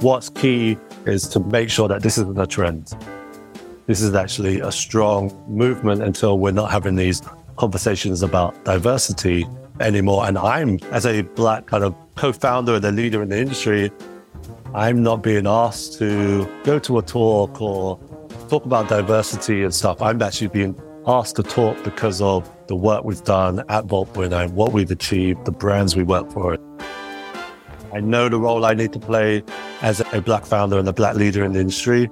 What's key is to make sure that this isn't a trend. This is actually a strong movement until we're not having these conversations about diversity anymore. And I'm, as a black kind of co founder and a leader in the industry, I'm not being asked to go to a talk or talk about diversity and stuff. I'm actually being asked to talk because of the work we've done at Vault 49, what we've achieved, the brands we work for. I know the role I need to play as a black founder and a black leader in the industry.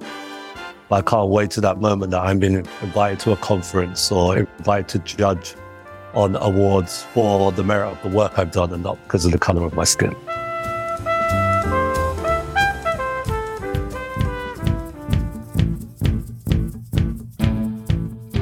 But I can't wait to that moment that I'm being invited to a conference or invited to judge on awards for the merit of the work I've done and not because of the color of my skin.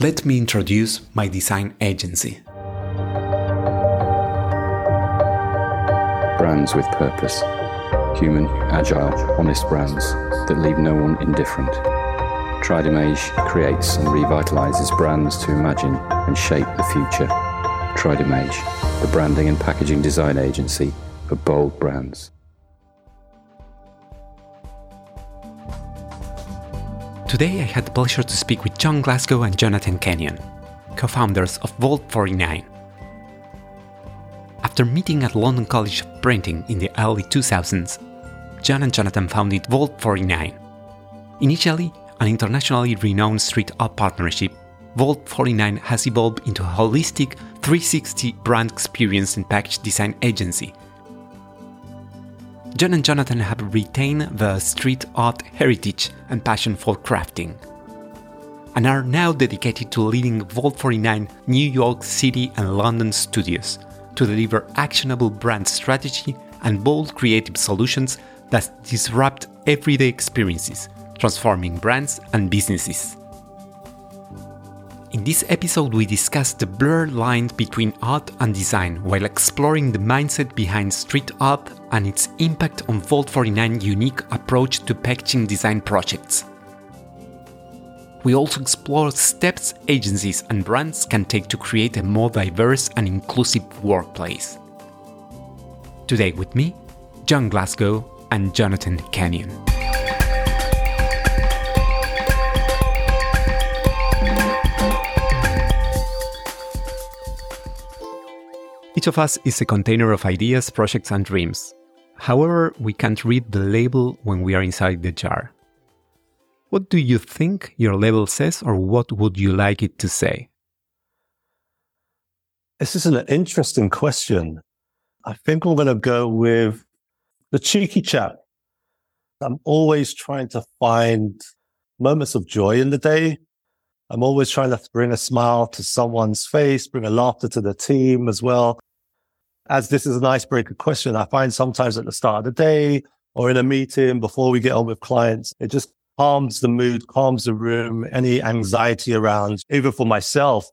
let me introduce my design agency. Brands with purpose. Human, agile, honest brands that leave no one indifferent. Tridimage creates and revitalizes brands to imagine and shape the future. Tridimage, the branding and packaging design agency for bold brands. Today I had the pleasure to speak with John Glasgow and Jonathan Kenyon, co founders of Vault 49. After meeting at London College of Printing in the early 2000s, John and Jonathan founded Vault 49. Initially an internationally renowned street art partnership, Vault 49 has evolved into a holistic 360 brand experience and package design agency John and Jonathan have retained the street art heritage and passion for crafting, and are now dedicated to leading Vault 49 New York City and London studios to deliver actionable brand strategy and bold creative solutions that disrupt everyday experiences, transforming brands and businesses. In this episode, we discuss the blurred line between art and design while exploring the mindset behind street art and its impact on Vault 49's unique approach to packaging design projects. We also explore steps agencies and brands can take to create a more diverse and inclusive workplace. Today with me, John Glasgow and Jonathan Kenyon. Each of us is a container of ideas, projects, and dreams. However, we can't read the label when we are inside the jar. What do you think your label says, or what would you like it to say? This is an interesting question. I think I'm going to go with the cheeky chap. I'm always trying to find moments of joy in the day. I'm always trying to bring a smile to someone's face, bring a laughter to the team as well as this is an icebreaker question, I find sometimes at the start of the day or in a meeting before we get on with clients, it just calms the mood, calms the room, any anxiety around, even for myself.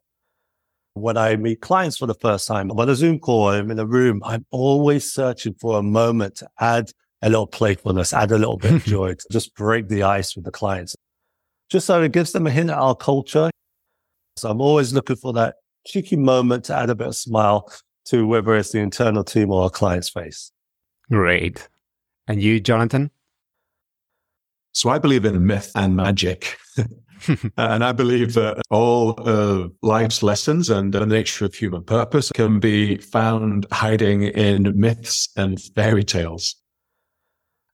When I meet clients for the first time, I'm on a Zoom call, I'm in a room, I'm always searching for a moment to add a little playfulness, add a little bit of joy, to just break the ice with the clients. Just so it gives them a hint at our culture. So I'm always looking for that cheeky moment to add a bit of smile to whether it's the internal team or our client's face. Great. And you, Jonathan? So I believe in myth and magic. and I believe that all of life's lessons and the nature of human purpose can be found hiding in myths and fairy tales.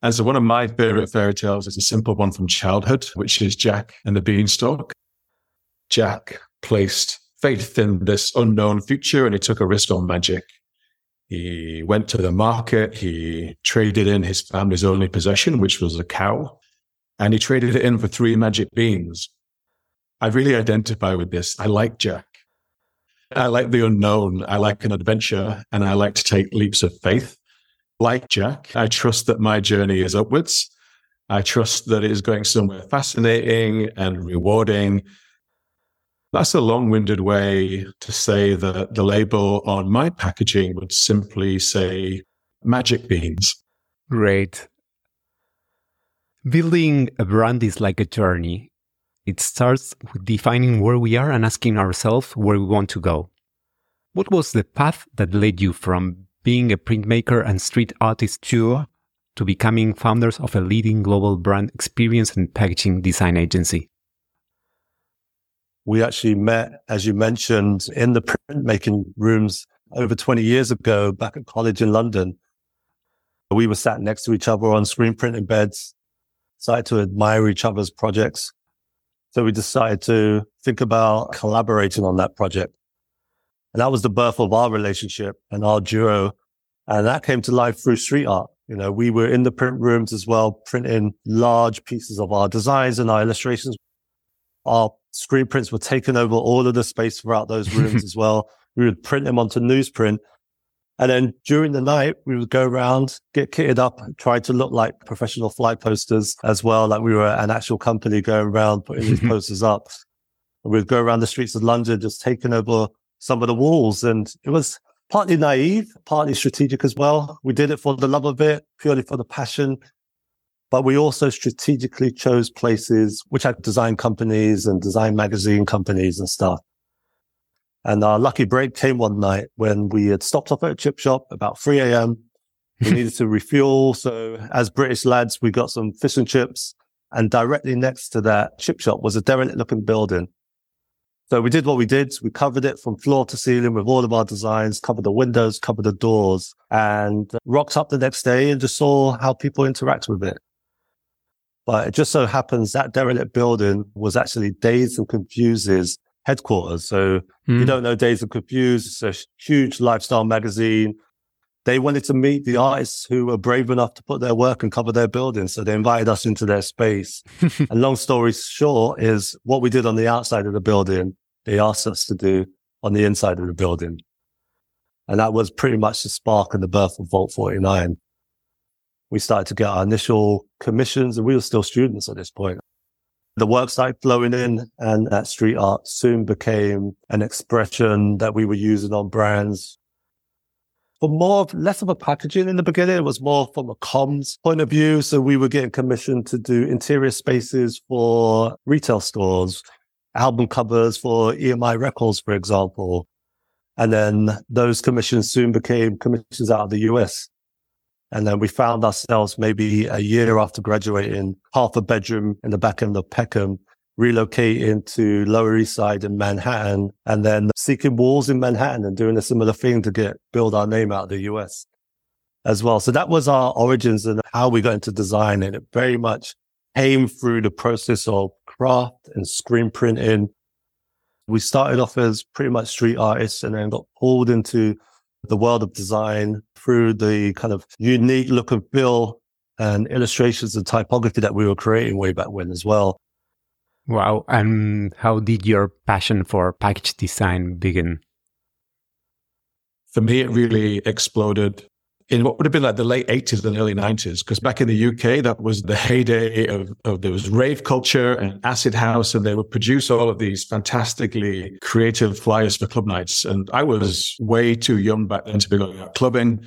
And so one of my favorite fairy tales is a simple one from childhood, which is Jack and the Beanstalk. Jack placed faith in this unknown future and he took a risk on magic. He went to the market. He traded in his family's only possession, which was a cow, and he traded it in for three magic beans. I really identify with this. I like Jack. I like the unknown. I like an adventure and I like to take leaps of faith. Like Jack, I trust that my journey is upwards I trust that it is going somewhere fascinating and rewarding. That's a long winded way to say that the label on my packaging would simply say magic beans. Great. Building a brand is like a journey. It starts with defining where we are and asking ourselves where we want to go. What was the path that led you from being a printmaker and street artist to, to becoming founders of a leading global brand experience and packaging design agency? We actually met, as you mentioned, in the printmaking rooms over 20 years ago back at college in London. We were sat next to each other on screen printing beds, started to admire each other's projects. So we decided to think about collaborating on that project. And that was the birth of our relationship and our duo. And that came to life through street art. You know, we were in the print rooms as well, printing large pieces of our designs and our illustrations. Our screen prints were taking over all of the space throughout those rooms as well. We would print them onto newsprint. And then during the night, we would go around, get kitted up, try to look like professional fly posters as well. Like we were an actual company going around putting these posters up. And we'd go around the streets of London, just taking over some of the walls. And it was partly naive, partly strategic as well. We did it for the love of it, purely for the passion. But we also strategically chose places which had design companies and design magazine companies and stuff. And our lucky break came one night when we had stopped off at a chip shop about 3 a.m. We needed to refuel. So as British lads, we got some fish and chips. And directly next to that chip shop was a derelict looking building. So we did what we did. We covered it from floor to ceiling with all of our designs, covered the windows, covered the doors and rocked up the next day and just saw how people interact with it. But it just so happens that derelict building was actually Dazed and Confused's headquarters. So mm. you hmm. don't know Dazed and Confused. It's a huge lifestyle magazine. They wanted to meet the artists who were brave enough to put their work and cover their building. So they invited us into their space. and long story short is what we did on the outside of the building, they asked us to do on the inside of the building. And that was pretty much the spark and the birth of Vault 49. We started to get our initial commissions and we were still students at this point. The work started flowing in and that street art soon became an expression that we were using on brands but more of less of a packaging in the beginning. It was more from a comms point of view. So we were getting commissioned to do interior spaces for retail stores, album covers for EMI records, for example. And then those commissions soon became commissions out of the US. And then we found ourselves maybe a year after graduating, half a bedroom in the back end of Peckham relocating to Lower East Side in Manhattan and then seeking walls in Manhattan and doing a similar thing to get build our name out of the US as well. So that was our origins and how we got into design. And it very much came through the process of craft and screen printing. We started off as pretty much street artists and then got pulled into the world of design through the kind of unique look of Bill and illustrations and typography that we were creating way back when as well. Wow. And how did your passion for package design begin? For me, it really exploded in what would have been like the late 80s and early 90s. Because back in the UK, that was the heyday of, of there was rave culture and acid house, and they would produce all of these fantastically creative flyers for club nights. And I was way too young back then to be going out clubbing.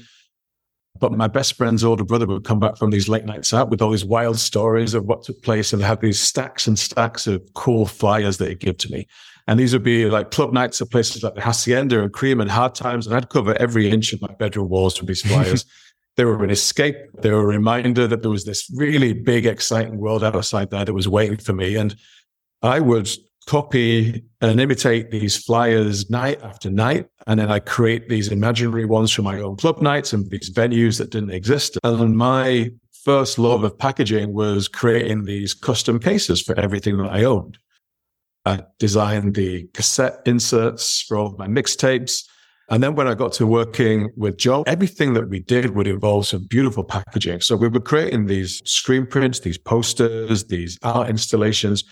But my best friend's older brother would come back from these late nights out with all these wild stories of what took place and have these stacks and stacks of cool flyers that he'd give to me. And these would be like club nights at places like the Hacienda and Cream and Hard Times. And I'd cover every inch of my bedroom walls with these flyers. they were an escape. They were a reminder that there was this really big, exciting world outside there that was waiting for me. And I would copy and imitate these flyers night after night. And then I create these imaginary ones for my own club nights and these venues that didn't exist. And my first love of packaging was creating these custom cases for everything that I owned. I designed the cassette inserts for all of my mixtapes. And then when I got to working with Joe, everything that we did would involve some beautiful packaging. So we were creating these screen prints, these posters, these art installations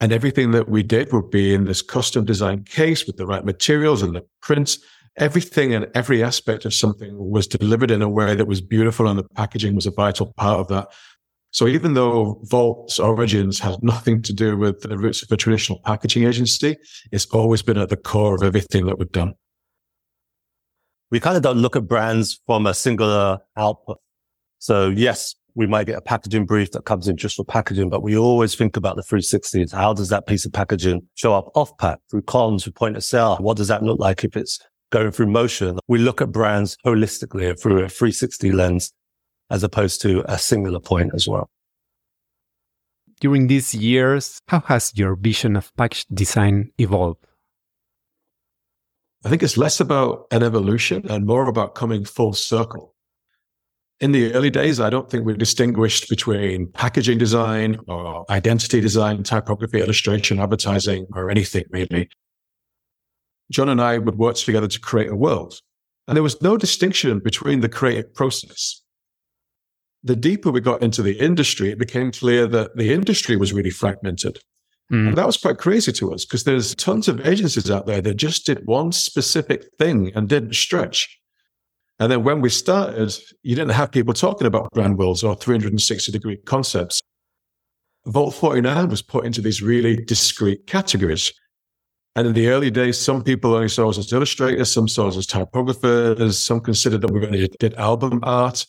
and everything that we did would be in this custom design case with the right materials and the prints. Everything and every aspect of something was delivered in a way that was beautiful and the packaging was a vital part of that. So even though Vault's origins has nothing to do with the roots of a traditional packaging agency, it's always been at the core of everything that we've done. We kind of don't look at brands from a singular output. So yes, we might get a packaging brief that comes in just for packaging, but we always think about the 360s. How does that piece of packaging show up off pack through comms, through point of sale? What does that look like if it's going through motion? We look at brands holistically through a 360 lens as opposed to a singular point as well. During these years, how has your vision of package design evolved? I think it's less about an evolution and more about coming full circle. In the early days, I don't think we distinguished between packaging design or identity design, typography, illustration, advertising, or anything really. John and I would work together to create a world. And there was no distinction between the creative process. The deeper we got into the industry, it became clear that the industry was really fragmented. Mm. And that was quite crazy to us because there's tons of agencies out there that just did one specific thing and didn't stretch. And then when we started, you didn't have people talking about brand worlds or 360 degree concepts. Vault 49 was put into these really discrete categories. And in the early days, some people only saw us as illustrators, some saw us as typographers, some considered that we only did album art.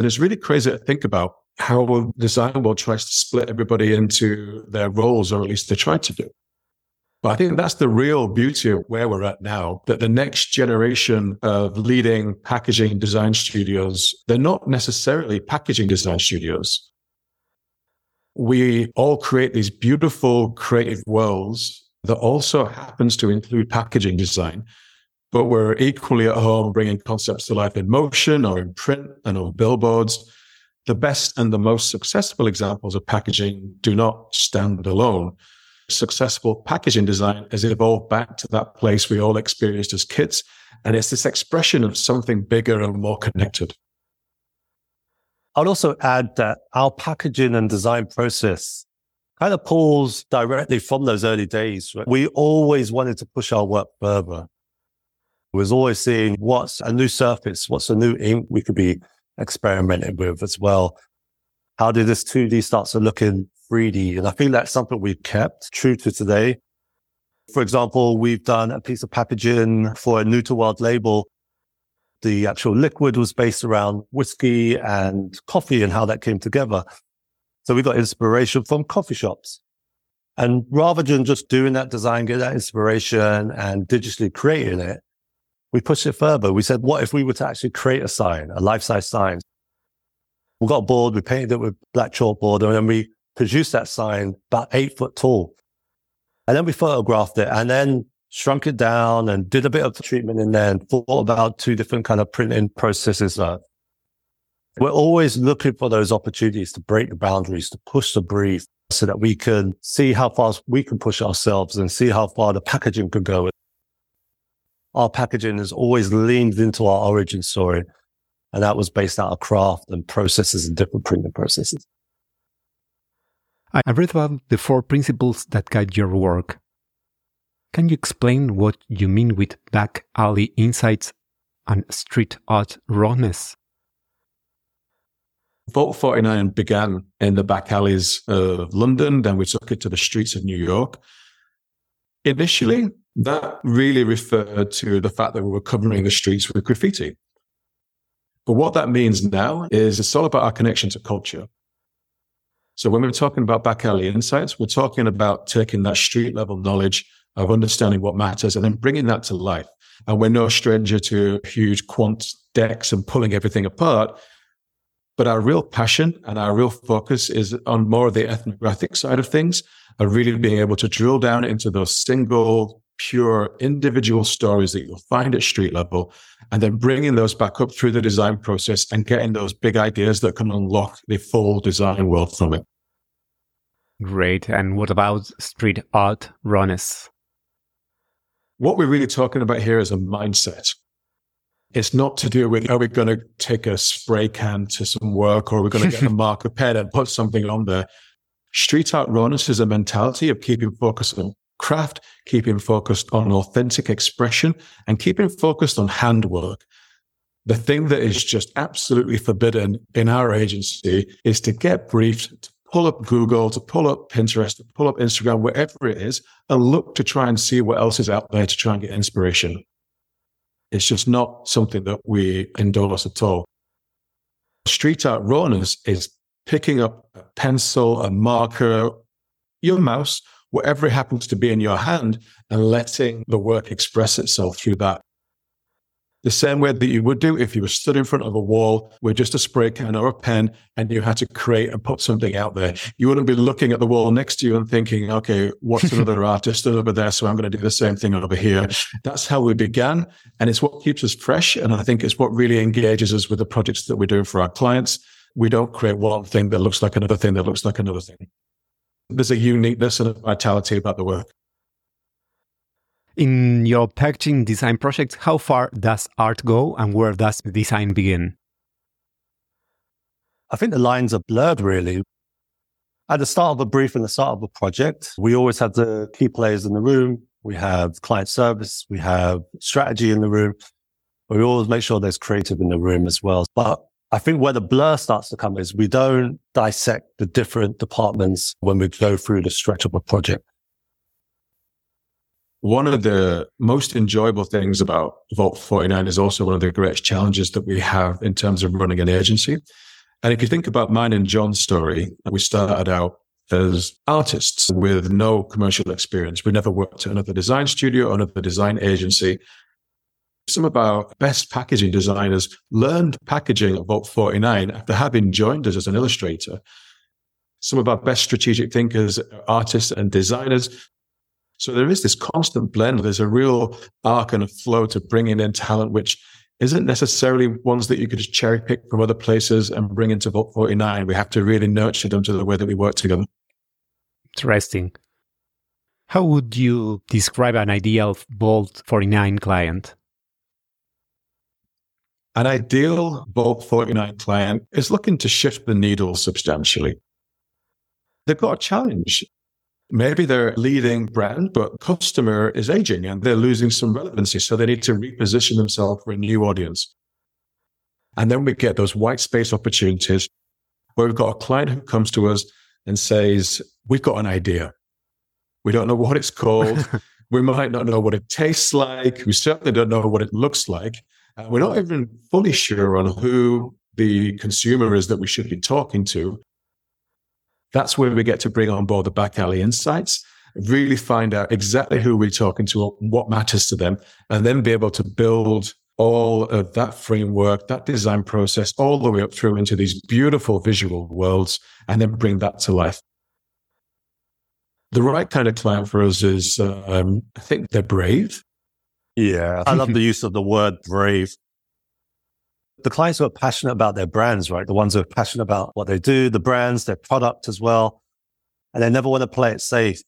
And it's really crazy to think about how the design world tries to split everybody into their roles, or at least they try to do. But I think that's the real beauty of where we're at now, that the next generation of leading packaging design studios, they're not necessarily packaging design studios. We all create these beautiful creative worlds that also happens to include packaging design, but we're equally at home bringing concepts to life in motion or in print and on billboards. The best and the most successful examples of packaging do not stand alone successful packaging design has evolved back to that place we all experienced as kids. And it's this expression of something bigger and more connected. I'd also add that our packaging and design process kind of pulls directly from those early days. Right? We always wanted to push our work further. Was always seeing what's a new surface, what's a new ink we could be experimenting with as well. How did this 2D start to look in 3D. And I think that's something we've kept true to today. For example, we've done a piece of packaging for a new to world label. The actual liquid was based around whiskey and coffee and how that came together. So we got inspiration from coffee shops. And rather than just doing that design, get that inspiration and digitally creating it, we pushed it further. We said, what if we were to actually create a sign, a life size sign? We got board, we painted it with black chalkboard, and then we produced that sign about eight foot tall. And then we photographed it and then shrunk it down and did a bit of treatment in there and thought about two different kind of printing processes. We're always looking for those opportunities to break the boundaries, to push the brief so that we can see how far we can push ourselves and see how far the packaging could go. Our packaging has always leaned into our origin story. And that was based out of craft and processes and different printing processes. I read about the four principles that guide your work. Can you explain what you mean with back alley insights and street art rawness? Vault 49 began in the back alleys of London, then we took it to the streets of New York. Initially, that really referred to the fact that we were covering the streets with graffiti. But what that means now is it's all about our connection to culture. So when we're talking about back alley insights, we're talking about taking that street level knowledge of understanding what matters and then bringing that to life. And we're no stranger to huge quant decks and pulling everything apart. But our real passion and our real focus is on more of the ethnographic side of things, of really being able to drill down into those single, pure, individual stories that you'll find at street level, and then bringing those back up through the design process and getting those big ideas that can unlock the full design world from it. Great. And what about street art rawness? What we're really talking about here is a mindset. It's not to do with, are we going to take a spray can to some work or are we going to get a marker pen and put something on there? Street art rawness is a mentality of keeping focused on craft, keeping focused on authentic expression and keeping focused on handwork The thing that is just absolutely forbidden in our agency is to get briefed, to pull up Google, to pull up Pinterest, to pull up Instagram, wherever it is, and look to try and see what else is out there to try and get inspiration. It's just not something that we endorse at all. Street art rawness is picking up a pencil, a marker, your mouse, whatever it happens to be in your hand, and letting the work express itself through that the same way that you would do if you were stood in front of a wall with just a spray can or a pen and you had to create and put something out there. You wouldn't be looking at the wall next to you and thinking, okay, what's another artist over there? So I'm going to do the same thing over here. That's how we began. And it's what keeps us fresh. And I think it's what really engages us with the projects that we're doing for our clients. We don't create one thing that looks like another thing that looks like another thing. There's a uniqueness and a vitality about the work. In your packaging design project, how far does art go and where does design begin? I think the lines are blurred really. At the start of a brief and the start of a project, we always have the key players in the room. We have client service, we have strategy in the room. We always make sure there's creative in the room as well. But I think where the blur starts to come is we don't dissect the different departments when we go through the stretch of a project one of the most enjoyable things about Vault 49 is also one of the greatest challenges that we have in terms of running an agency. And if you think about mine and John's story, we started out as artists with no commercial experience. We never worked at another design studio or another design agency. Some of our best packaging designers learned packaging at Vault 49 after having joined us as an illustrator. Some of our best strategic thinkers, artists and designers so there is this constant blend. There's a real arc and a flow to bringing in talent, which isn't necessarily ones that you could just cherry pick from other places and bring into Vault 49. We have to really nurture them to the way that we work together. Interesting. How would you describe an ideal Vault 49 client? An ideal Vault 49 client is looking to shift the needle substantially. They've got a challenge. Maybe they're leading brand, but customer is aging and they're losing some relevancy. So they need to reposition themselves for a new audience. And then we get those white space opportunities where we've got a client who comes to us and says, we've got an idea. We don't know what it's called. we might not know what it tastes like. We certainly don't know what it looks like. Uh, we're not even fully sure on who the consumer is that we should be talking to. That's where we get to bring on board the back alley insights, really find out exactly who we're talking to, what matters to them, and then be able to build all of that framework, that design process, all the way up through into these beautiful visual worlds, and then bring that to life. The right kind of client for us is, um, I think they're brave. Yeah. I love the use of the word brave the clients who are passionate about their brands, right? The ones who are passionate about what they do, the brands, their product as well. And they never want to play it safe.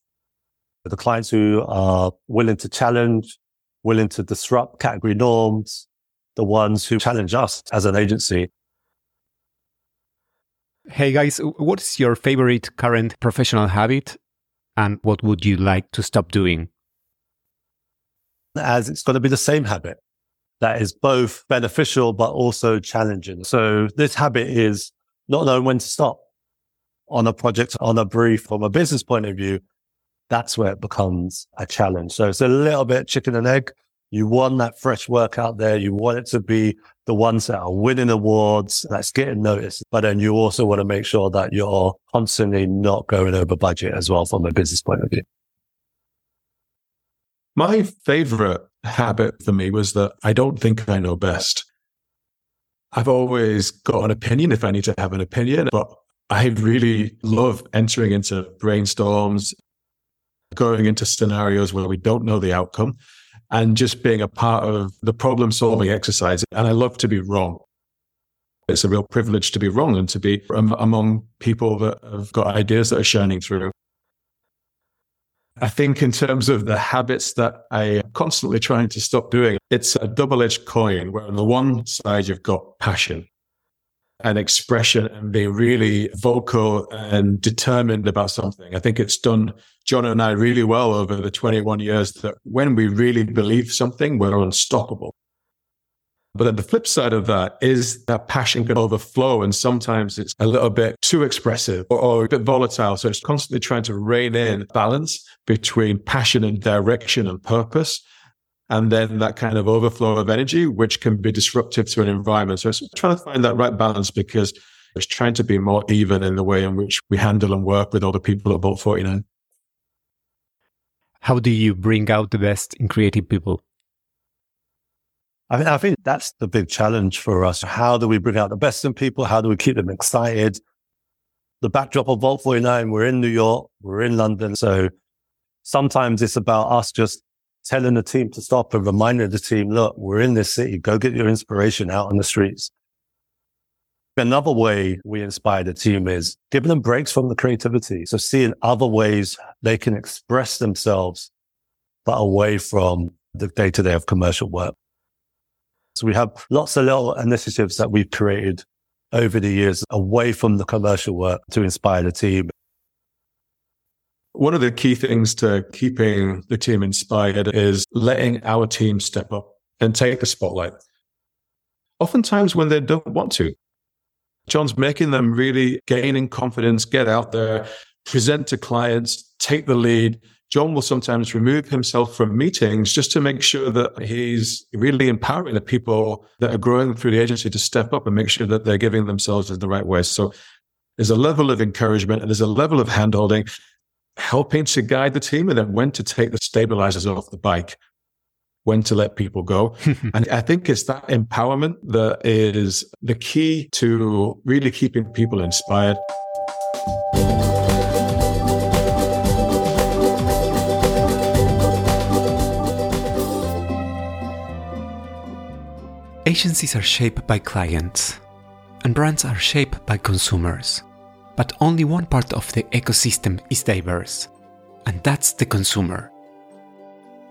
The clients who are willing to challenge, willing to disrupt category norms, the ones who challenge us as an agency. Hey guys, what is your favorite current professional habit and what would you like to stop doing? As it's going to be the same habit that is both beneficial but also challenging. So this habit is not knowing when to stop on a project, on a brief, from a business point of view. That's where it becomes a challenge. So it's a little bit chicken and egg. You want that fresh work out there. You want it to be the ones that are winning awards, that's getting noticed. But then you also want to make sure that you're constantly not going over budget as well from a business point of view. My favorite habit for me was that I don't think I know best. I've always got an opinion if I need to have an opinion, but I really love entering into brainstorms, going into scenarios where we don't know the outcome and just being a part of the problem solving exercise. And I love to be wrong. It's a real privilege to be wrong and to be among people that have got ideas that are shining through. I think in terms of the habits that I am constantly trying to stop doing, it's a double edged coin where on the one side you've got passion and expression and being really vocal and determined about something. I think it's done John and I really well over the 21 years that when we really believe something, we're unstoppable. But then the flip side of that is that passion can overflow. And sometimes it's a little bit too expressive or, or, a bit volatile. So it's constantly trying to rein in balance between passion and direction and purpose. And then that kind of overflow of energy, which can be disruptive to an environment. So it's trying to find that right balance because it's trying to be more even in the way in which we handle and work with other people at Vault 49. How do you bring out the best in creative people? I, mean, I think that's the big challenge for us. How do we bring out the best in people? How do we keep them excited? The backdrop of Vault 49, we're in New York, we're in London. So sometimes it's about us just telling the team to stop and reminding the team, look, we're in this city. Go get your inspiration out on the streets. Another way we inspire the team is giving them breaks from the creativity. So seeing other ways they can express themselves, but away from the day to day of commercial work. So we have lots of little initiatives that we've created over the years away from the commercial work to inspire the team. One of the key things to keeping the team inspired is letting our team step up and take the spotlight. Oftentimes when they don't want to, John's making them really gaining confidence, get out there, present to clients, take the lead, John will sometimes remove himself from meetings just to make sure that he's really empowering the people that are growing through the agency to step up and make sure that they're giving themselves in the right way. So there's a level of encouragement and there's a level of handholding, helping to guide the team and then when to take the stabilizers off the bike, when to let people go. and I think it's that empowerment that is the key to really keeping people inspired. Agencies are shaped by clients, and brands are shaped by consumers. But only one part of the ecosystem is diverse, and that's the consumer.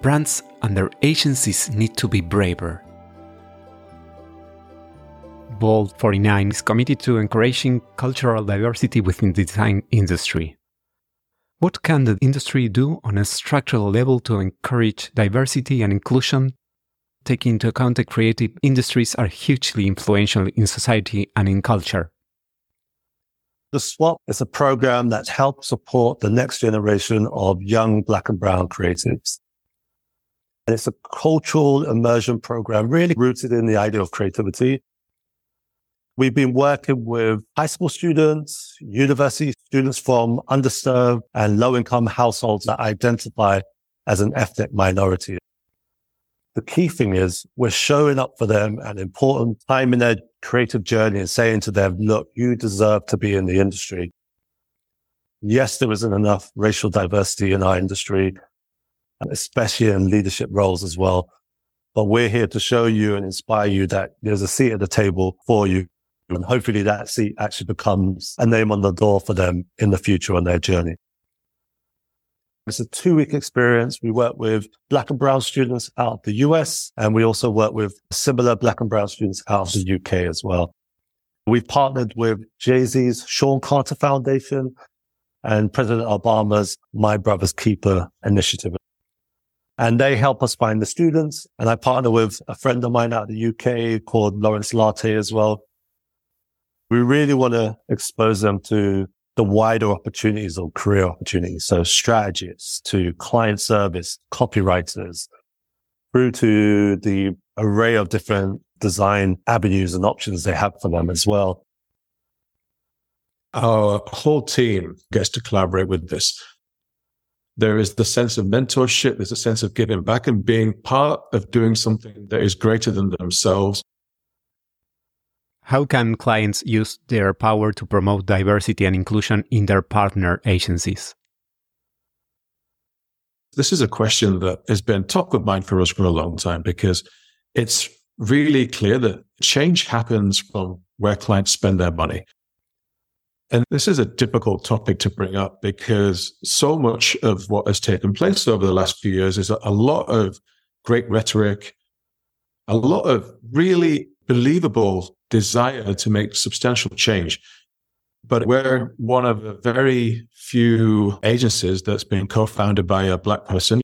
Brands and their agencies need to be braver. Vault 49 is committed to encouraging cultural diversity within the design industry. What can the industry do on a structural level to encourage diversity and inclusion taking into account that creative industries are hugely influential in society and in culture. The Swap is a program that helps support the next generation of young black and brown creatives. And it's a cultural immersion program really rooted in the idea of creativity. We've been working with high school students, university students from underserved and low income households that identify as an ethnic minority the key thing is we're showing up for them at an important time in their creative journey and saying to them, look, you deserve to be in the industry. Yes, there isn't enough racial diversity in our industry, especially in leadership roles as well. But we're here to show you and inspire you that there's a seat at the table for you. And hopefully that seat actually becomes a name on the door for them in the future on their journey. It's a two week experience. We work with black and brown students out of the US, and we also work with similar black and brown students out of the UK as well. We've partnered with Jay Z's Shawn Carter Foundation and President Obama's My Brother's Keeper initiative. And they help us find the students. And I partner with a friend of mine out of the UK called Lawrence Latte as well. We really want to expose them to the wider opportunities or career opportunities. So strategists to client service, copywriters, through to the array of different design avenues and options they have for them as well. Our whole team gets to collaborate with this. There is the sense of mentorship. There's a sense of giving back and being part of doing something that is greater than themselves how can clients use their power to promote diversity and inclusion in their partner agencies? This is a question that has been top of mind for us for a long time because it's really clear that change happens from where clients spend their money. And this is a difficult topic to bring up because so much of what has taken place over the last few years is a lot of great rhetoric, a lot of really believable desire to make substantial change. But we're one of the very few agencies that's been co-founded by a black person.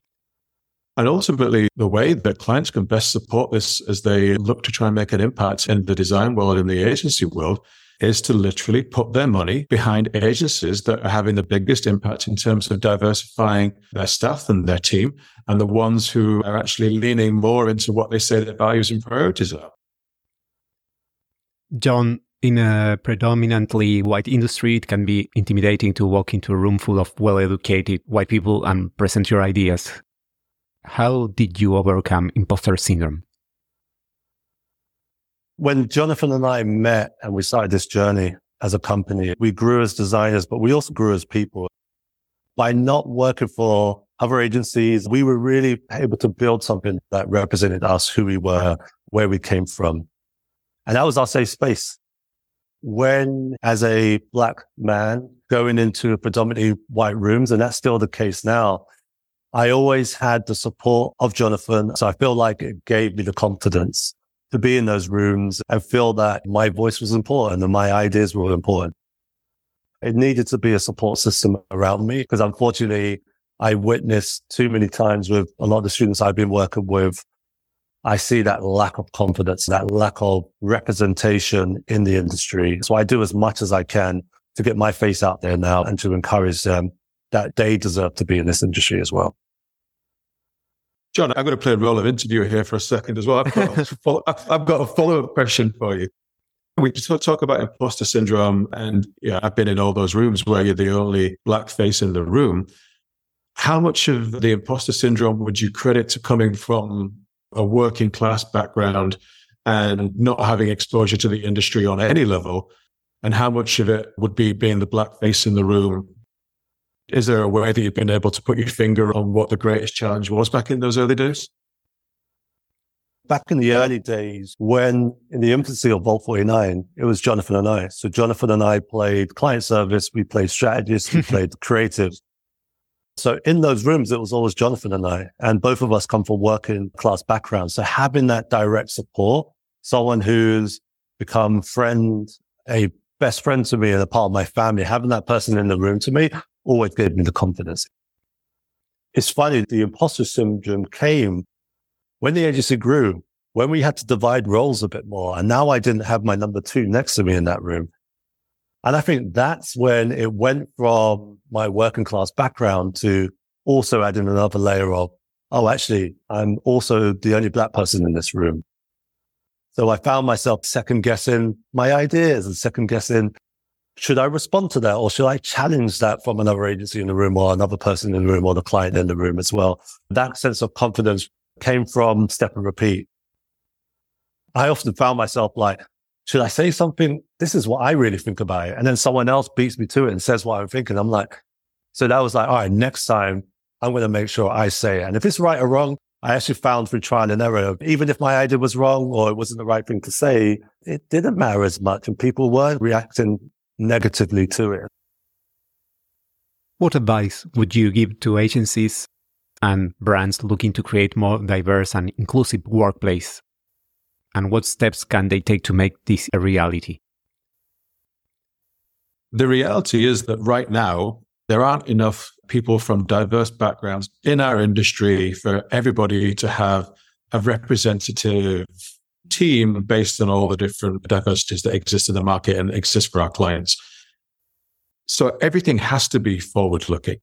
And ultimately, the way that clients can best support this as they look to try and make an impact in the design world, in the agency world, is to literally put their money behind agencies that are having the biggest impact in terms of diversifying their staff and their team and the ones who are actually leaning more into what they say their values and priorities are. John, in a predominantly white industry, it can be intimidating to walk into a room full of well educated white people and present your ideas. How did you overcome imposter syndrome? When Jonathan and I met and we started this journey as a company, we grew as designers, but we also grew as people. By not working for other agencies, we were really able to build something that represented us, who we were, where we came from. And that was our safe space. When, as a black man, going into predominantly white rooms, and that's still the case now, I always had the support of Jonathan. So I feel like it gave me the confidence to be in those rooms and feel that my voice was important and my ideas were important. It needed to be a support system around me because unfortunately I witnessed too many times with a lot of the students I've been working with. I see that lack of confidence, that lack of representation in the industry. So I do as much as I can to get my face out there now and to encourage them that they deserve to be in this industry as well. John, I'm going to play a role of interviewer here for a second as well. I've got, a, follow, I've got a follow-up question for you. We talk about imposter syndrome, and yeah, I've been in all those rooms where you're the only black face in the room. How much of the imposter syndrome would you credit to coming from a working class background and not having exposure to the industry on any level? And how much of it would be being the black face in the room is there a way that you've been able to put your finger on what the greatest challenge was back in those early days? Back in the early days, when in the infancy of Vault 49, it was Jonathan and I. So Jonathan and I played client service, we played strategists, we played creatives. So in those rooms, it was always Jonathan and I, and both of us come from working class backgrounds. So having that direct support, someone who's become friend, a best friend to me and a part of my family, having that person in the room to me always gave me the confidence. It's funny, the imposter syndrome came when the agency grew, when we had to divide roles a bit more. And now I didn't have my number two next to me in that room. And I think that's when it went from my working class background to also adding another layer of, oh, actually, I'm also the only black person in this room. So I found myself second guessing my ideas and second guessing should I respond to that or should I challenge that from another agency in the room or another person in the room or the client in the room as well? That sense of confidence came from step and repeat. I often found myself like, should I say something? This is what I really think about it. And then someone else beats me to it and says what I'm thinking. I'm like, so that was like, all right, next time I'm going to make sure I say it. And if it's right or wrong, I actually found through trial and error, even if my idea was wrong or it wasn't the right thing to say, it didn't matter as much and people weren't reacting negatively to it. What advice would you give to agencies and brands looking to create more diverse and inclusive workplace? And what steps can they take to make this a reality? The reality is that right now, there aren't enough people from diverse backgrounds in our industry for everybody to have a representative team based on all the different diversities that exist in the market and exist for our clients. So everything has to be forward looking.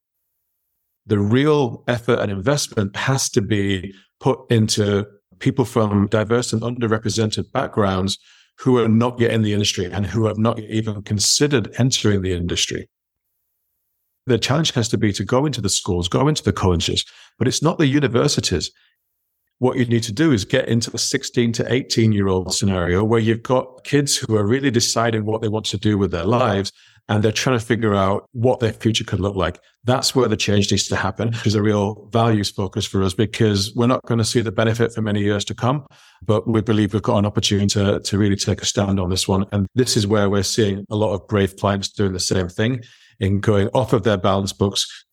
The real effort and investment has to be put into people from diverse and underrepresented backgrounds who are not yet in the industry and who have not even considered entering the industry. The challenge has to be to go into the schools, go into the colleges, but it's not the universities what you need to do is get into the 16 to 18 year old scenario where you've got kids who are really deciding what they want to do with their lives and they're trying to figure out what their future could look like. That's where the change needs to happen. There's a real values focus for us because we're not going to see the benefit for many years to come, but we believe we've got an opportunity to, to really take a stand on this one. And this is where we're seeing a lot of brave clients doing the same thing in going off of their balance books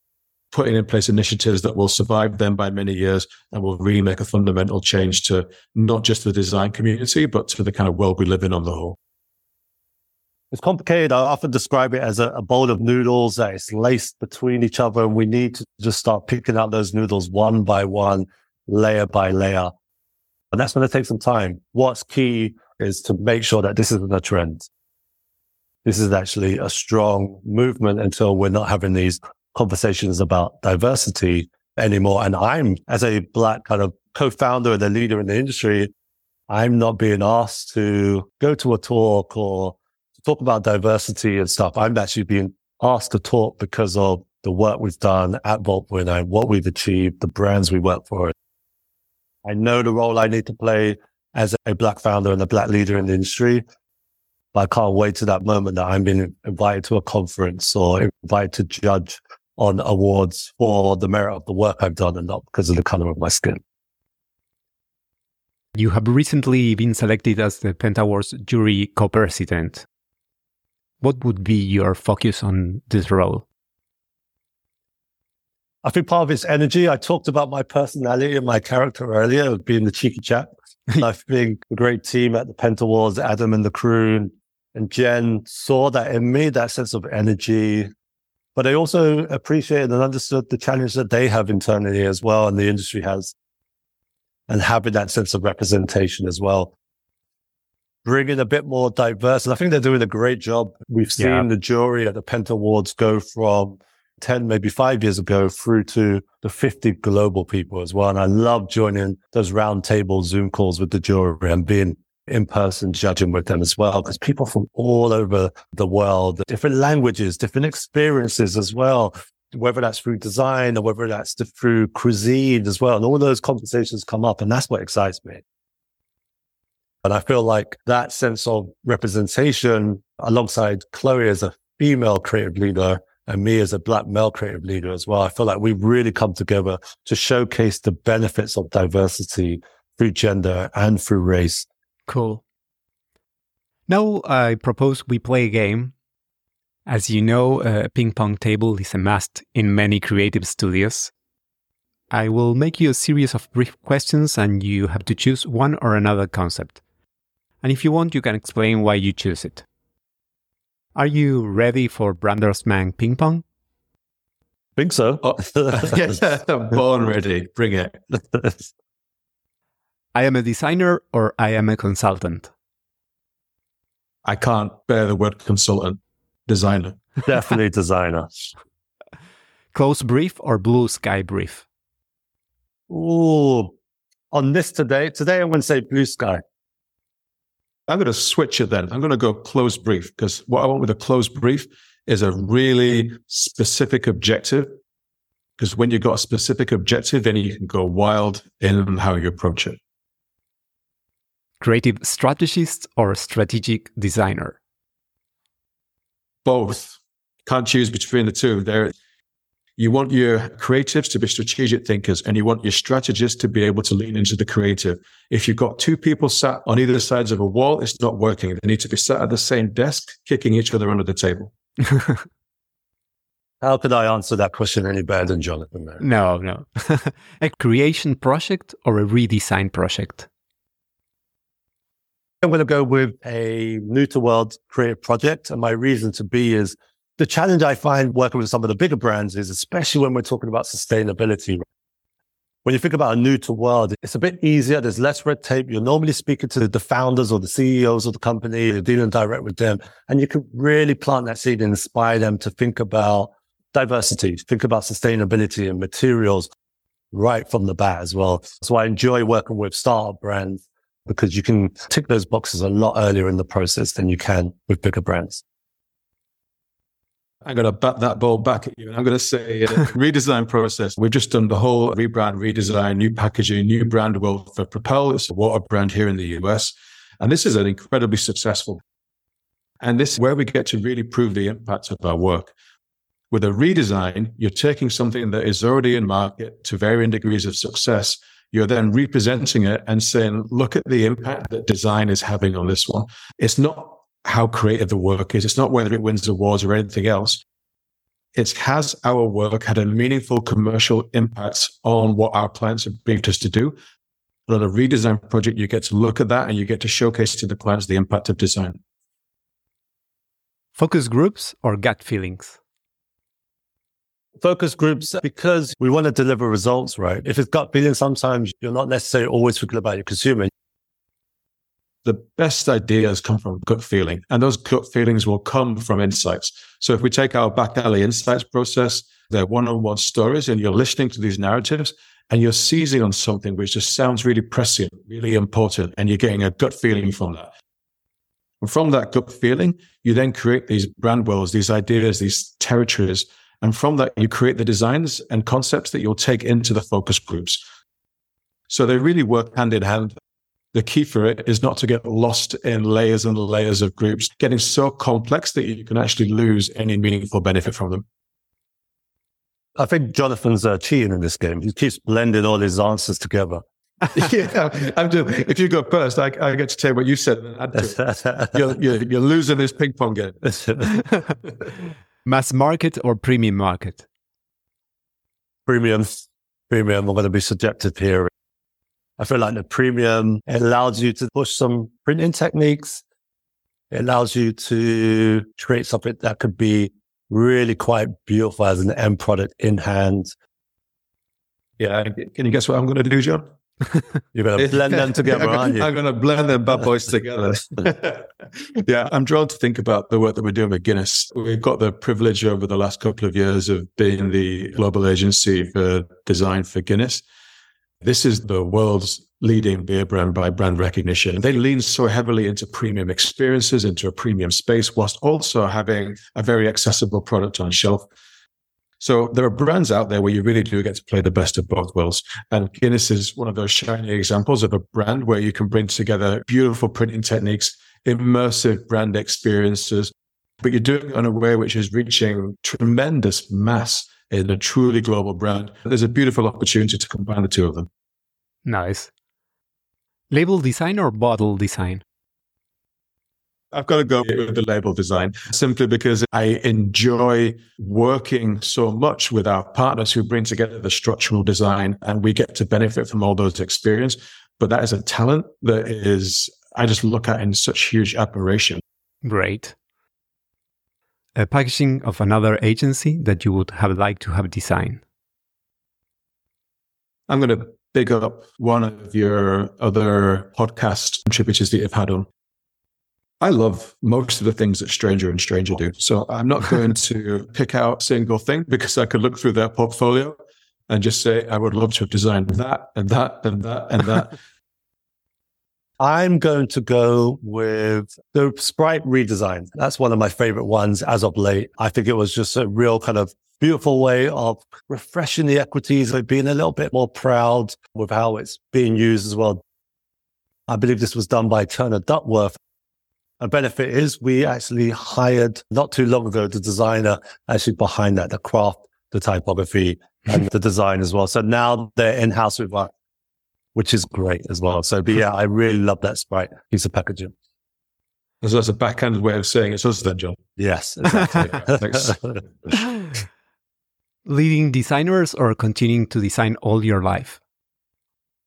putting in place initiatives that will survive them by many years and will really make a fundamental change to not just the design community, but to the kind of world we live in on the whole. It's complicated. I often describe it as a, a, bowl of noodles that is laced between each other. And we need to just start picking out those noodles one by one layer by layer. And that's going to take some time. What's key is to make sure that this isn't a trend. This is actually a strong movement until we're not having these conversations about diversity anymore. And I'm, as a black kind of co-founder and a leader in the industry, I'm not being asked to go to a talk or talk about diversity and stuff. I'm actually being asked to talk because of the work we've done at and what we've achieved, the brands we work for. I know the role I need to play as a black founder and a black leader in the industry. But I can't wait to that moment that I'm being invited to a conference or invited to judge on awards for the merit of the work I've done and not because of the color of my skin. You have recently been selected as the Pentawards jury co-president. What would be your focus on this role? I think part of it's energy. I talked about my personality and my character earlier, being the cheeky chap. I think a great team at the Pentawards, Adam and the crew and Jen saw that in me, that sense of energy. But I also appreciated and understood the challenge that they have internally as well, and the industry has, and having that sense of representation as well. Bringing a bit more diverse. And I think they're doing a great job. We've seen yeah. the jury at the Pentawards go from 10, maybe five years ago through to the 50 global people as well. And I love joining those roundtable Zoom calls with the jury and being in person judging with them as well, because people from all over the world, different languages, different experiences as well, whether that's through design or whether that's through cuisine as well. And all those conversations come up. And that's what excites me. And I feel like that sense of representation alongside Chloe as a female creative leader and me as a black male creative leader as well. I feel like we've really come together to showcase the benefits of diversity through gender and through race Cool. Now I propose we play a game. As you know, a ping pong table is a must in many creative studios. I will make you a series of brief questions and you have to choose one or another concept. And if you want, you can explain why you choose it. Are you ready for Branderman ping pong? Think so. Oh, yes, I'm born ready. Bring it. I am a designer or I am a consultant? I can't bear the word consultant. Designer. Definitely designer. Close brief or blue sky brief? Ooh, on this today, today I'm going to say blue sky. I'm going to switch it then. I'm going to go close brief because what I want with a close brief is a really specific objective. Because when you've got a specific objective, then you can go wild in how you approach it creative strategist or strategic designer? Both. Can't choose between the two. There, you want your creatives to be strategic thinkers and you want your strategists to be able to lean into the creative. If you've got two people sat on either sides of a wall, it's not working. They need to be sat at the same desk, kicking each other under the table. How could I answer that question any better than Jonathan? There? No, no. a creation project or a redesign project? I'm going to go with a new to world creative project. And my reason to be is the challenge I find working with some of the bigger brands is, especially when we're talking about sustainability. When you think about a new to world, it's a bit easier. There's less red tape. You're normally speaking to the founders or the CEOs of the company. You're dealing direct with them and you can really plant that seed and inspire them to think about diversity, think about sustainability and materials right from the bat as well. So I enjoy working with startup brands because you can tick those boxes a lot earlier in the process than you can with bigger brands. I'm going to bat that ball back at you. And I'm going to say uh, redesign process. We've just done the whole rebrand, redesign, new packaging, new brand world for Propel. It's a water brand here in the US. And this is an incredibly successful. And this is where we get to really prove the impact of our work. With a redesign, you're taking something that is already in market to varying degrees of success you're then representing it and saying, look at the impact that design is having on this one. It's not how creative the work is. It's not whether it wins awards or anything else. It's has our work had a meaningful commercial impact on what our clients have briefed us to do? On a redesign project, you get to look at that and you get to showcase to the clients the impact of design. Focus groups or gut feelings? Focus groups, because we want to deliver results, right? If it's gut feeling, sometimes you're not necessarily always thinking about your consumer. The best ideas come from gut feeling, and those gut feelings will come from insights. So if we take our back alley insights process, they're one-on-one stories, and you're listening to these narratives, and you're seizing on something which just sounds really prescient, really important, and you're getting a gut feeling from that. And from that gut feeling, you then create these brand worlds, these ideas, these territories. And from that, you create the designs and concepts that you'll take into the focus groups. So they really work hand in hand. The key for it is not to get lost in layers and layers of groups, getting so complex that you can actually lose any meaningful benefit from them. I think Jonathan's uh, cheating in this game. He keeps blending all his answers together. yeah, I'm doing. If you go first, I, I get to tell you what you said. You're, you're, you're losing this ping pong game. Mass market or premium market? Premium. Premium. I'm going to be subjective here. I feel like the premium it allows you to push some printing techniques. It allows you to create something that could be really quite beautiful as an end product in hand. Yeah. Can you guess what I'm going to do, John? You're going to blend them together, aren't you? I'm going to blend them bad boys together. yeah, I'm drawn to think about the work that we're doing with Guinness. We've got the privilege over the last couple of years of being the global agency for design for Guinness. This is the world's leading beer brand by brand recognition. They lean so heavily into premium experiences, into a premium space, whilst also having a very accessible product on shelf. So there are brands out there where you really do get to play the best of both worlds. And Guinness is one of those shining examples of a brand where you can bring together beautiful printing techniques, immersive brand experiences, but you're doing it in a way which is reaching tremendous mass in a truly global brand. There's a beautiful opportunity to combine the two of them. Nice. Label design or bottle design? I've got to go with the label design simply because I enjoy working so much with our partners who bring together the structural design and we get to benefit from all those experience. But that is a talent that is, I just look at in such huge admiration. Great. A packaging of another agency that you would have liked to have designed. I'm going to big up one of your other podcast contributors that you've had on. I love most of the things that Stranger and Stranger do. So I'm not going to pick out a single thing because I could look through their portfolio and just say, I would love to have designed that and that and that and that. I'm going to go with the Sprite redesign. That's one of my favorite ones as of late. I think it was just a real kind of beautiful way of refreshing the equities, of being a little bit more proud with how it's being used as well. I believe this was done by Turner Duckworth a benefit is we actually hired not too long ago the designer actually behind that, the craft, the typography and the design as well. So now they're in house with us, which is great as well. So, but yeah, I really love that Sprite piece of packaging. So that's a backhanded way of saying it's us then, John. Yes, exactly. Leading designers or continuing to design all your life?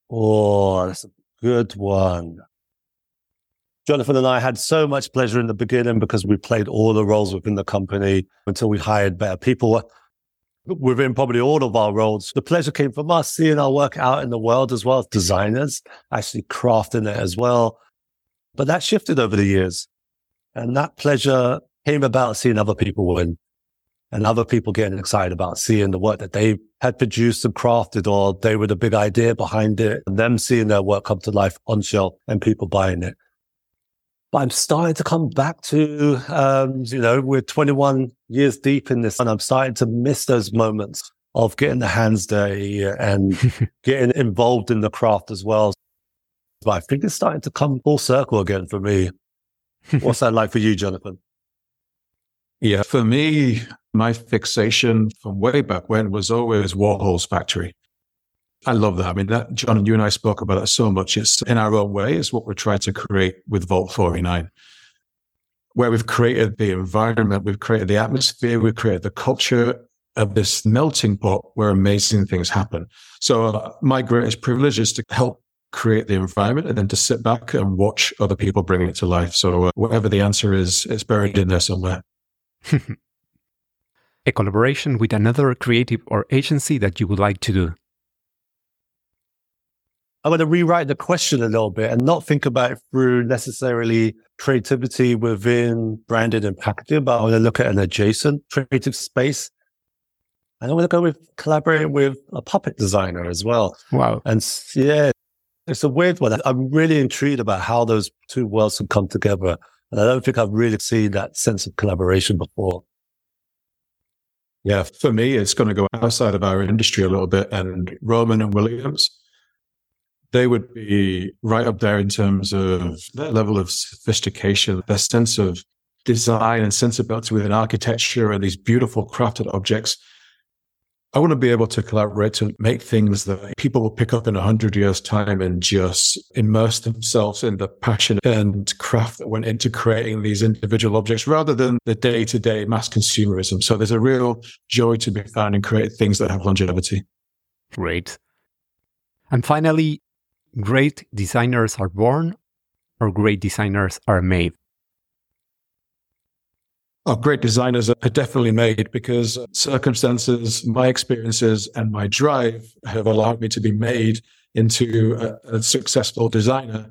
Oh, that's a good one. Jonathan and I had so much pleasure in the beginning because we played all the roles within the company until we hired better people within probably all of our roles. The pleasure came from us seeing our work out in the world as well as designers, actually crafting it as well. But that shifted over the years. And that pleasure came about seeing other people win and other people getting excited about seeing the work that they had produced and crafted or they were the big idea behind it and them seeing their work come to life on shelf and people buying it. But I'm starting to come back to, um, you know, we're 21 years deep in this and I'm starting to miss those moments of getting the hands dirty and getting involved in the craft as well. But I think it's starting to come full circle again for me. What's that like for you, Jonathan? Yeah, for me, my fixation from way back when was always Warhol's factory. I love that. I mean, that John, you and I spoke about that so much. It's in our own way. It's what we're trying to create with Vault 49, where we've created the environment, we've created the atmosphere, we've created the culture of this melting pot where amazing things happen. So uh, my greatest privilege is to help create the environment and then to sit back and watch other people bring it to life. So uh, whatever the answer is, it's buried in there somewhere. a collaboration with another creative or agency that you would like to do? I'm going to rewrite the question a little bit and not think about it through necessarily creativity within branding and packaging, but I want to look at an adjacent creative space. And I'm going to go with collaborating with a puppet designer as well. Wow. And yeah, it's a weird one. I'm really intrigued about how those two worlds can come together. And I don't think I've really seen that sense of collaboration before. Yeah, for me, it's going to go outside of our industry a little bit. And Roman and Williams, they would be right up there in terms of their level of sophistication, their sense of design and sensibility within architecture and these beautiful crafted objects. I want to be able to collaborate to make things that people will pick up in a hundred years time and just immerse themselves in the passion and craft that went into creating these individual objects rather than the day to day mass consumerism. So there's a real joy to be found in creating things that have longevity. Great. And finally, great designers are born or great designers are made? Oh, great designers are definitely made because circumstances, my experiences, and my drive have allowed me to be made into a, a successful designer.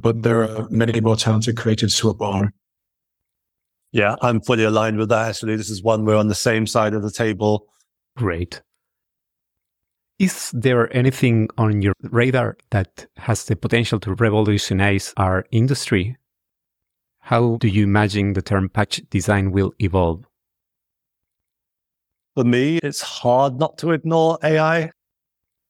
But there are many more talented creatives who are born. Yeah, I'm fully aligned with that. Actually, this is one we're on the same side of the table. Great. Is there anything on your radar that has the potential to revolutionize our industry? How do you imagine the term patch design will evolve? For me, it's hard not to ignore AI.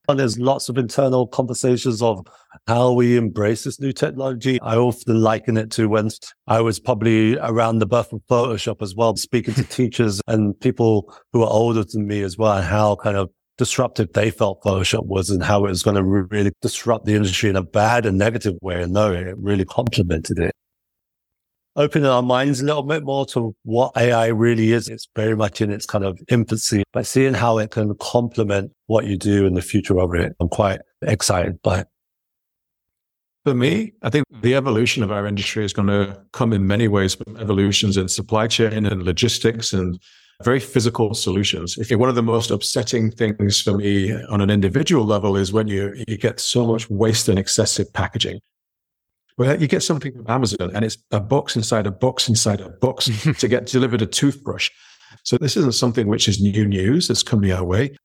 And there's lots of internal conversations of how we embrace this new technology. I often liken it to when I was probably around the birth of Photoshop as well, speaking to teachers and people who are older than me as well, and how kind of disruptive they felt Photoshop was and how it was going to really disrupt the industry in a bad and negative way. And no, it really complemented it. Opening our minds a little bit more to what AI really is. It's very much in its kind of infancy, but seeing how it can complement what you do in the future of it, I'm quite excited by it. For me, I think the evolution of our industry is going to come in many ways from evolutions in supply chain and logistics and very physical solutions. If one of the most upsetting things for me on an individual level is when you, you get so much waste and excessive packaging. Well, you get something from Amazon and it's a box inside a box inside a box to get delivered a toothbrush. So this isn't something which is new news that's coming our way.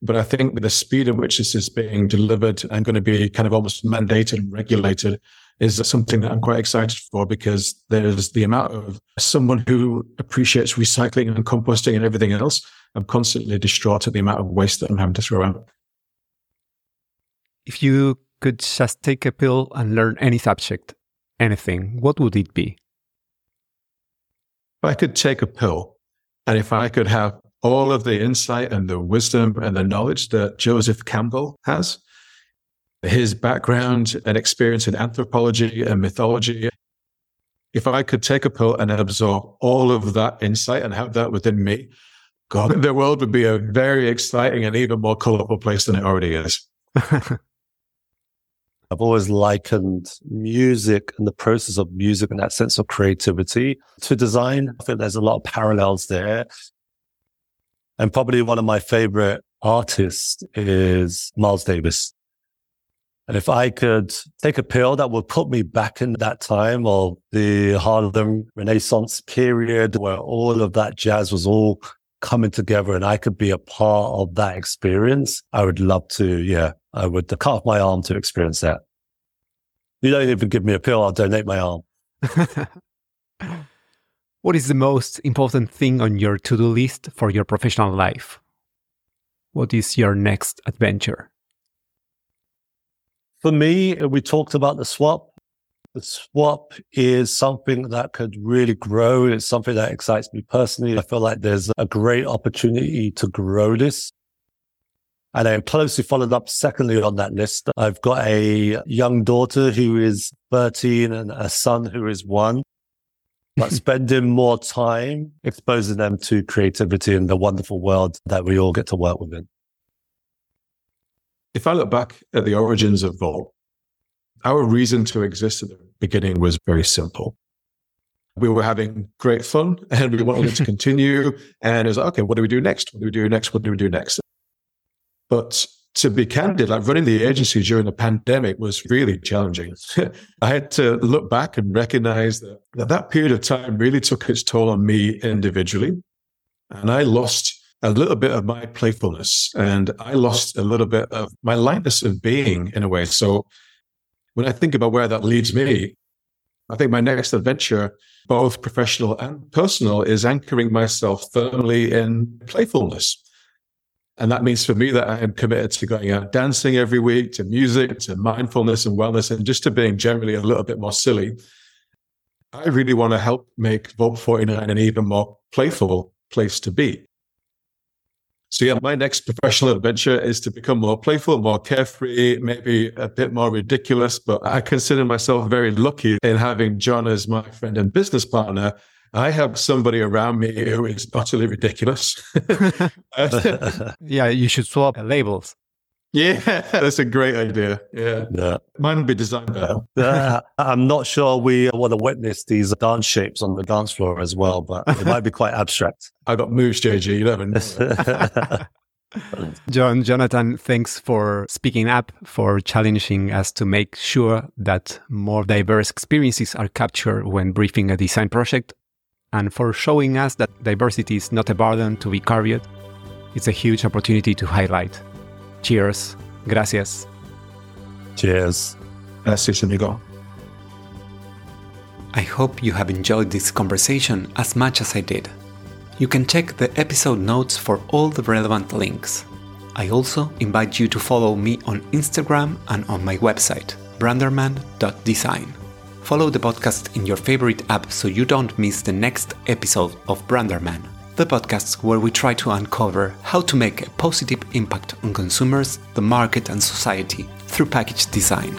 But I think with the speed at which this is being delivered and going to be kind of almost mandated and regulated is something that I'm quite excited for because there's the amount of someone who appreciates recycling and composting and everything else. I'm constantly distraught at the amount of waste that I'm having to throw out. If you could just take a pill and learn any subject, anything, what would it be? If I could take a pill and if I could have all of the insight and the wisdom and the knowledge that Joseph Campbell has, his background and experience in anthropology and mythology. If I could take a pill and absorb all of that insight and have that within me, God, the world would be a very exciting and even more colorful place than it already is. I've always likened music and the process of music and that sense of creativity to design. I think there's a lot of parallels there. And probably one of my favorite artists is Miles Davis. And if I could take a pill that would put me back in that time of the Harlem Renaissance period where all of that jazz was all coming together and I could be a part of that experience, I would love to. Yeah, I would cut off my arm to experience that. You don't even give me a pill, I'll donate my arm. what is the most important thing on your to do list for your professional life? What is your next adventure? For me, we talked about the swap. The swap is something that could really grow. It's something that excites me personally. I feel like there's a great opportunity to grow this. And then closely followed up secondly on that list, I've got a young daughter who is 13 and a son who is one. But spending more time exposing them to creativity and the wonderful world that we all get to work within if I look back at the origins of Vault, our reason to exist at the beginning was very simple. We were having great fun and we wanted to continue. And it was like, okay, what do we do next? What do we do next? What do we do next? But to be candid, like running the agency during the pandemic was really challenging. I had to look back and recognize that, that that period of time really took its toll on me individually. And I lost a little bit of my playfulness and I lost a little bit of my lightness of being in a way. So when I think about where that leads me, I think my next adventure, both professional and personal, is anchoring myself firmly in playfulness. And that means for me that I am committed to going out dancing every week, to music, to mindfulness and wellness, and just to being generally a little bit more silly. I really want to help make Vault 49 an even more playful place to be. So yeah, my next professional adventure is to become more playful, more carefree, maybe a bit more ridiculous, but I consider myself very lucky in having John as my friend and business partner I have somebody around me who is utterly ridiculous. yeah, you should swap labels. Yeah, that's a great idea. Yeah. yeah. Mine will be designed better. uh, I'm not sure we want to witness these dance shapes on the dance floor as well, but it might be quite abstract. I got moves, JG. You never know. John, Jonathan, thanks for speaking up, for challenging us to make sure that more diverse experiences are captured when briefing a design project and for showing us that diversity is not a burden to be carried. It's a huge opportunity to highlight. Cheers. Gracias. Cheers. Gracias, amigo. I hope you have enjoyed this conversation as much as I did. You can check the episode notes for all the relevant links. I also invite you to follow me on Instagram and on my website, branderman.design. Follow the podcast in your favorite app so you don't miss the next episode of Branderman, the podcast where we try to uncover how to make a positive impact on consumers, the market, and society through package design.